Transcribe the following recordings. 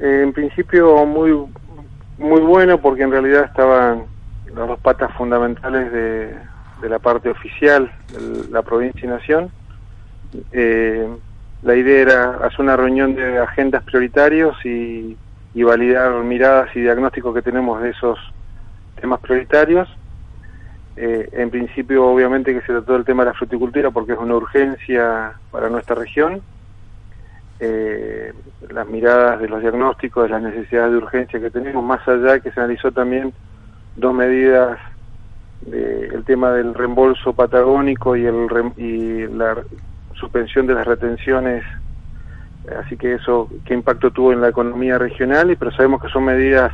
Eh, en principio muy muy bueno porque en realidad estaban las dos patas fundamentales de, la parte oficial de la provincia y nación. Eh, la idea era hacer una reunión de agendas prioritarios y, validar miradas y diagnósticos que tenemos de esos temas prioritarios. Eh, en principio, obviamente, que se trató del tema de la fruticultura porque es una urgencia para nuestra región eh, las miradas de los diagnósticos, de las necesidades de urgencia que tenemos, más allá que se analizó también dos medidas del tema del reembolso patagónico y, el, y la suspensión de las retenciones, así que eso, qué impacto tuvo en la economía regional, y pero sabemos que son medidas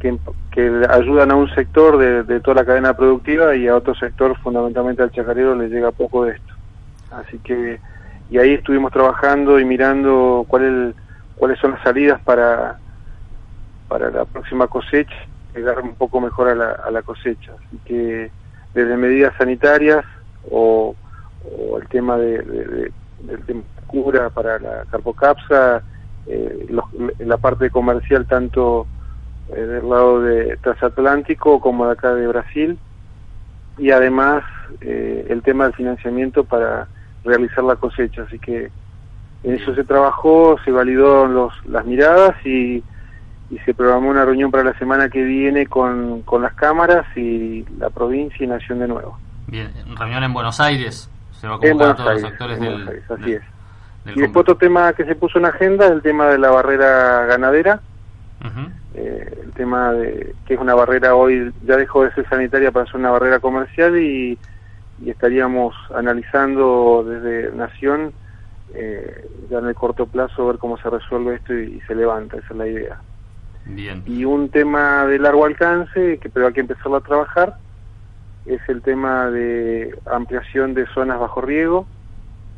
que, que ayudan a un sector de, de toda la cadena productiva y a otro sector, fundamentalmente al chacarero, le llega poco de esto. Así que y ahí estuvimos trabajando y mirando cuál cuáles son las salidas para, para la próxima cosecha, llegar un poco mejor a la, a la cosecha. Así que desde medidas sanitarias o, el tema de, del tema cura para la carpocapsa, eh, la parte comercial tanto eh, del lado de transatlántico como de acá de Brasil y además eh, el tema del financiamiento para realizar la cosecha. Así que en eso se trabajó, se validó los, las miradas y, y se programó una reunión para la semana que viene con, con las cámaras y la provincia y Nación de nuevo. Bien, reunión en Buenos Aires. Se va a convocar a todos los actores del, así es. y después otro tema que se puso en agenda es el tema de la barrera ganadera. Eh, el tema de que es una barrera hoy ya dejó de ser sanitaria para ser una barrera comercial y y estaríamos analizando desde Nación eh, ya en el corto plazo ver cómo se resuelve esto y, se levanta, esa es la idea. Bien. Y un tema de largo alcance, que pero hay que empezarlo a trabajar, es el tema de ampliación de zonas bajo riego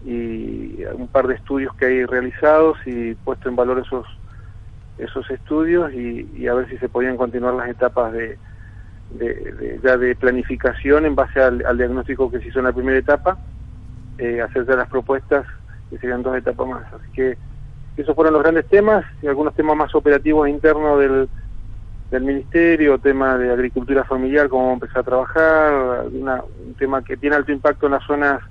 y un par de estudios que hay realizados y puesto en valor esos esos estudios y, y a ver si se podían continuar las etapas de, de, ya de planificación en base al, diagnóstico que se hizo en la primera etapa, eh, hacer las propuestas que serían dos etapas más. Así que esos fueron los grandes temas y algunos temas más operativos internos del, del ministerio, tema de agricultura familiar, cómo empezar a trabajar, un tema que tiene alto impacto en las zonas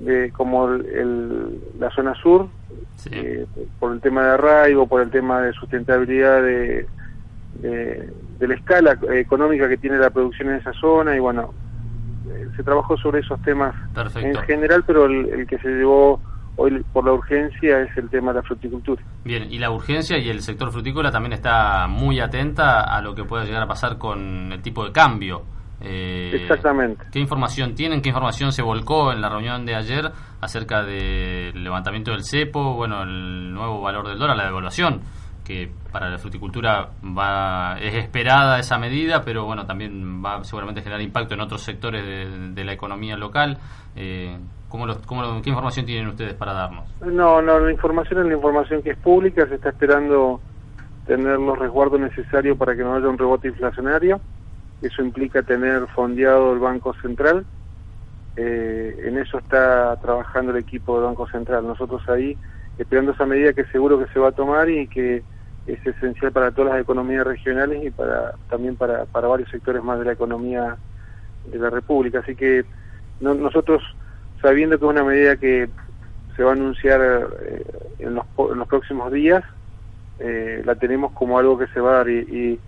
de, como el, la zona sur, eh, por el tema de arraigo, por el tema de sustentabilidad de de, la escala económica que tiene la producción en esa zona y bueno, eh, se trabajó sobre esos temas en general, pero el, que se llevó hoy por la urgencia es el tema de la fruticultura. Bien, y la urgencia y el sector frutícola también está muy atenta a lo que pueda llegar a pasar con el tipo de cambio. Eh, Exactamente. ¿Qué información tienen? ¿Qué información se volcó en la reunión de ayer acerca del levantamiento del cepo? Bueno, el nuevo valor del dólar, la devaluación que para la fruticultura va es esperada esa medida, pero bueno, también va seguramente generar impacto en otros sectores de, la economía local. Eh, ¿cómo ¿Qué información tienen ustedes para darnos? No, no, la información es la información que es pública, se está esperando tener los resguardos necesarios para que no haya un rebote inflacionario. Eso implica tener fondeado el Banco Central. Eh, en eso está trabajando el equipo del Banco Central. Nosotros ahí esperando esa medida que seguro que se va a tomar y que es esencial para todas las economías regionales y para también para, para varios sectores más de la economía de la República. Así que nosotros, sabiendo que es una medida que se va a anunciar eh, en, los, en, los, próximos días, eh, la tenemos como algo que se va a dar y,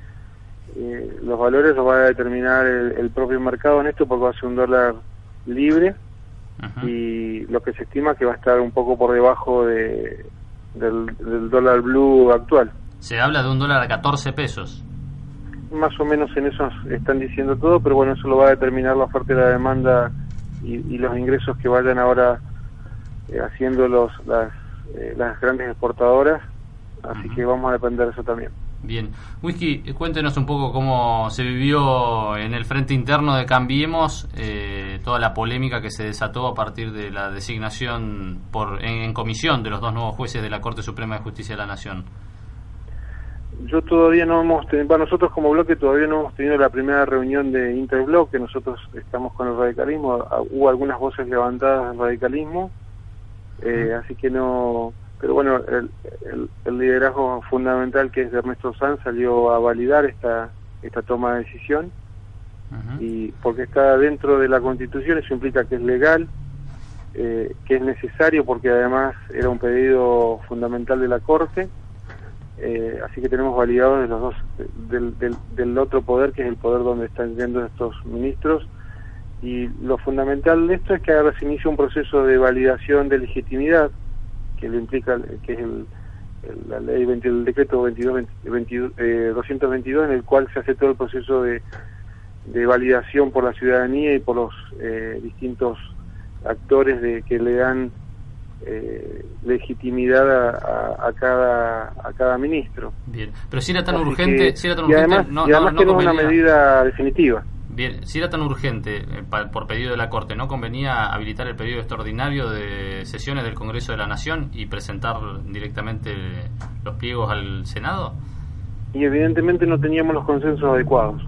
los valores los va a determinar el, propio mercado en esto porque va a ser un dólar libre y lo que se estima que va a estar un poco por debajo de, del dólar blue actual. Se habla de un dólar a 14 pesos. Más o menos en eso están diciendo todo, pero bueno, eso lo va a determinar la oferta y la demanda y, los ingresos que vayan ahora eh, haciendo los, las, eh, las grandes exportadoras así que vamos a depender de eso también. Bien. Whisky, cuéntenos un poco cómo se vivió en el frente interno de Cambiemos eh, toda la polémica que se desató a partir de la designación por en, comisión de los dos nuevos jueces de la Corte Suprema de Justicia de la Nación. Yo todavía no hemos tenido, para nosotros como bloque todavía no hemos tenido la primera reunión de interbloque, nosotros estamos con el radicalismo, ah, hubo algunas voces levantadas del radicalismo, eh, así que no pero bueno, el, liderazgo fundamental que es de Ernesto Sanz salió a validar esta, esta toma de decisión y porque está dentro de la Constitución, eso implica que es legal, eh, que es necesario porque además era un pedido fundamental de la Corte, eh, así que tenemos validados de los dos, del, del, del, otro poder que es el poder donde están yendo estos ministros. Y lo fundamental de esto es que ahora se inicia un proceso de validación de legitimidad que lo implica, que es el, la ley el decreto 22, 222 en el cual se hace todo el proceso de, de validación por la ciudadanía y por los eh, distintos actores de que le dan eh, legitimidad a, a, cada a cada ministro. Bien, pero si era tan urgente, si era tan urgente, además, no, además no, no una medida definitiva. Bien, si era tan urgente eh, por pedido de la Corte, ¿no convenía habilitar el periodo extraordinario de sesiones del Congreso de la Nación y presentar directamente los pliegos al Senado? Y evidentemente no teníamos los consensos adecuados,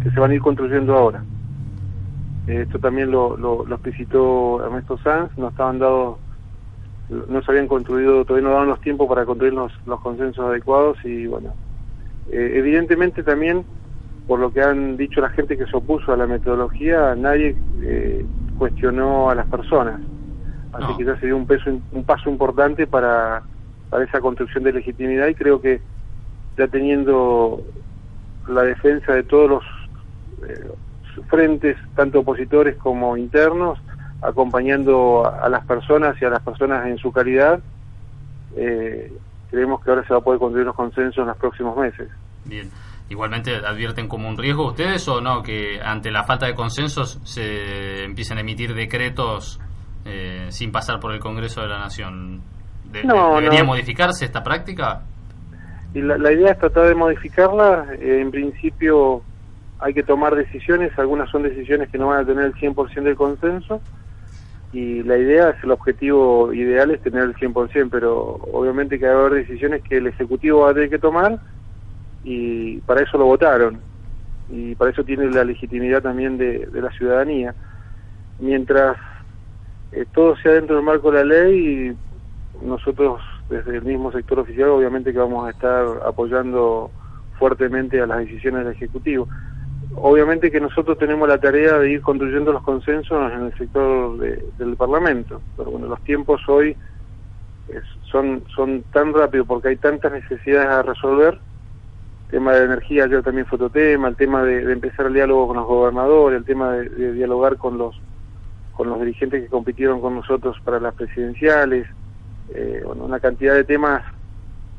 que se van a ir construyendo ahora. Esto también lo, lo, lo explicitó Ernesto Sanz, no estaban dados, no se habían construido, todavía no daban los tiempos para construir los, los consensos adecuados y bueno, eh, evidentemente también por lo que han dicho la gente que se opuso a la metodología, nadie eh, cuestionó a las personas. Así que ya sería un, peso, un paso importante para, para esa construcción de legitimidad y creo que ya teniendo la defensa de todos los eh, frentes, tanto opositores como internos, acompañando a, las personas y a las personas en su calidad, eh, creemos que ahora se va a poder construir los consensos en los próximos meses. Bien igualmente advierten como un riesgo ustedes o no que ante la falta de consensos se empiecen a emitir decretos eh, sin pasar por el Congreso de la Nación? ¿Debería modificarse esta práctica? Y la, idea es tratar de modificarla. Eh, en principio hay que tomar decisiones, algunas son decisiones que no van a tener el 100% del consenso y la idea es el objetivo ideal es tener el 100%, pero obviamente que va a haber decisiones que el Ejecutivo va a tener que tomar y para eso lo votaron y para eso tiene la legitimidad también de, la ciudadanía. Mientras eh, todo sea dentro del marco de la ley, nosotros desde el mismo sector oficial obviamente que vamos a estar apoyando fuertemente a las decisiones del Ejecutivo. Obviamente que nosotros tenemos la tarea de ir construyendo los consensos en el sector del Parlamento, pero bueno, los tiempos hoy son, son tan rápidos porque hay tantas necesidades a resolver. Tema de energía ayer también fue otro tema, el tema de, empezar el diálogo con los gobernadores, el tema de, dialogar con los con los dirigentes que compitieron con nosotros para las presidenciales, eh, bueno, una cantidad de temas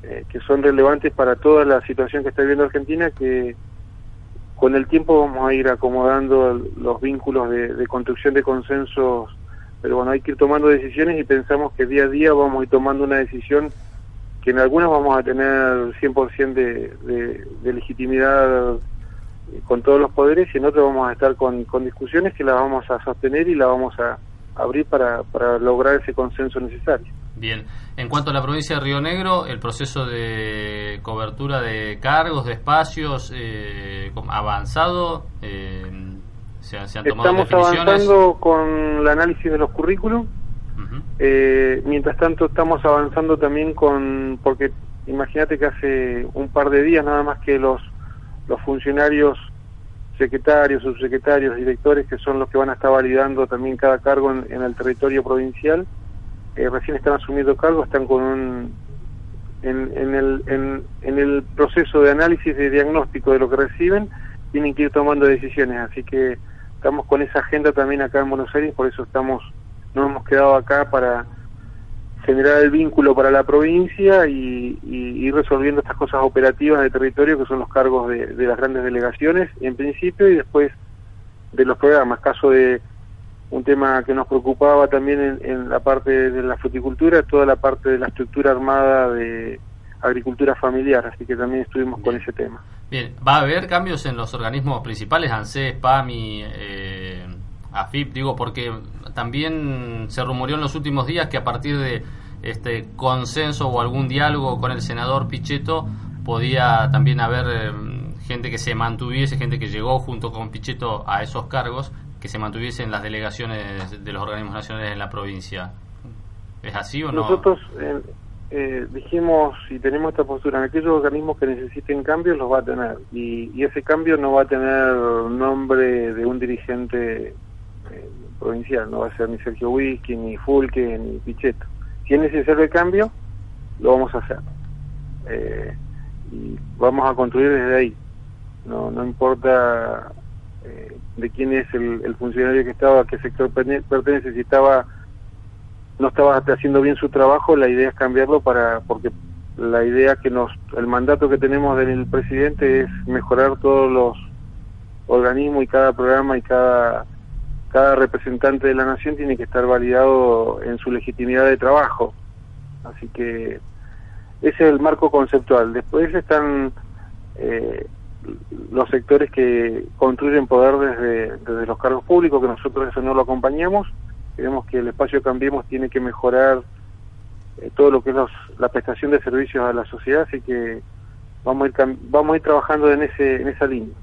eh, que son relevantes para toda la situación que está viviendo Argentina que con el tiempo vamos a ir acomodando los vínculos de, de construcción de consensos, pero bueno, hay que ir tomando decisiones y pensamos que día a día vamos a ir tomando una decisión que en algunas vamos a tener 100% de, de, legitimidad con todos los poderes y en otras vamos a estar con, con discusiones que las vamos a sostener y las vamos a abrir para, para lograr ese consenso necesario. Bien, en cuanto a la provincia de Río Negro, el proceso de cobertura de cargos, de espacios, eh, avanzado, eh, se, han tomado Estamos avanzando con el análisis de los currículums eh, mientras tanto estamos avanzando también con, porque imagínate que hace un par de días nada más que los, los funcionarios secretarios, subsecretarios, directores, que son los que van a estar validando también cada cargo en, el territorio provincial, eh, recién están asumiendo cargo, están con un, en, en, el, en, en el proceso de análisis, de diagnóstico de lo que reciben, tienen que ir tomando decisiones, así que estamos con esa agenda también acá en Buenos Aires, por eso estamos nos hemos quedado acá para generar el vínculo para la provincia y, ir resolviendo estas cosas operativas de territorio que son los cargos de, las grandes delegaciones en principio y después de los programas. Caso de un tema que nos preocupaba también en, la parte de la fruticultura, toda la parte de la estructura armada de, agricultura familiar, así que también estuvimos con ese tema. Bien, ¿va a haber cambios en los organismos principales, ANSES, PAMI, eh, AFIP? Digo, porque también se rumoreó en los últimos días que a partir de este consenso o algún diálogo con el senador Pichetto podía también haber eh, gente que se mantuviese, gente que llegó junto con Pichetto a esos cargos, que se mantuviese en las delegaciones de los organismos nacionales en la provincia. ¿Es así o no? Nosotros eh, eh, dijimos y tenemos esta postura, en aquellos organismos que necesiten cambios los va a tener y, ese cambio no va a tener nombre de un dirigente eh, provincial, no va a ser ni Sergio Whisky, ni Fulke, ni Pichetto. Si es necesario el cambio, lo vamos a hacer. Eh, y vamos a construir desde ahí. No, no importa de quién es el, funcionario que estaba, a qué sector pertenece, si estaba no estaba haciendo bien su trabajo, la idea es cambiarlo para porque la idea que nos el mandato que tenemos del presidente es mejorar todos los organismos y cada programa y cada cada representante de la nación tiene que estar validado en su legitimidad de trabajo. Así que ese es el marco conceptual. Después están eh, los sectores que construyen poder desde, desde los cargos públicos, que nosotros eso no lo acompañamos, Creemos que el espacio Cambiemos tiene que mejorar eh, todo lo que es la prestación de servicios a la sociedad, así que vamos a ir, vamos a ir trabajando en, ese, en esa línea.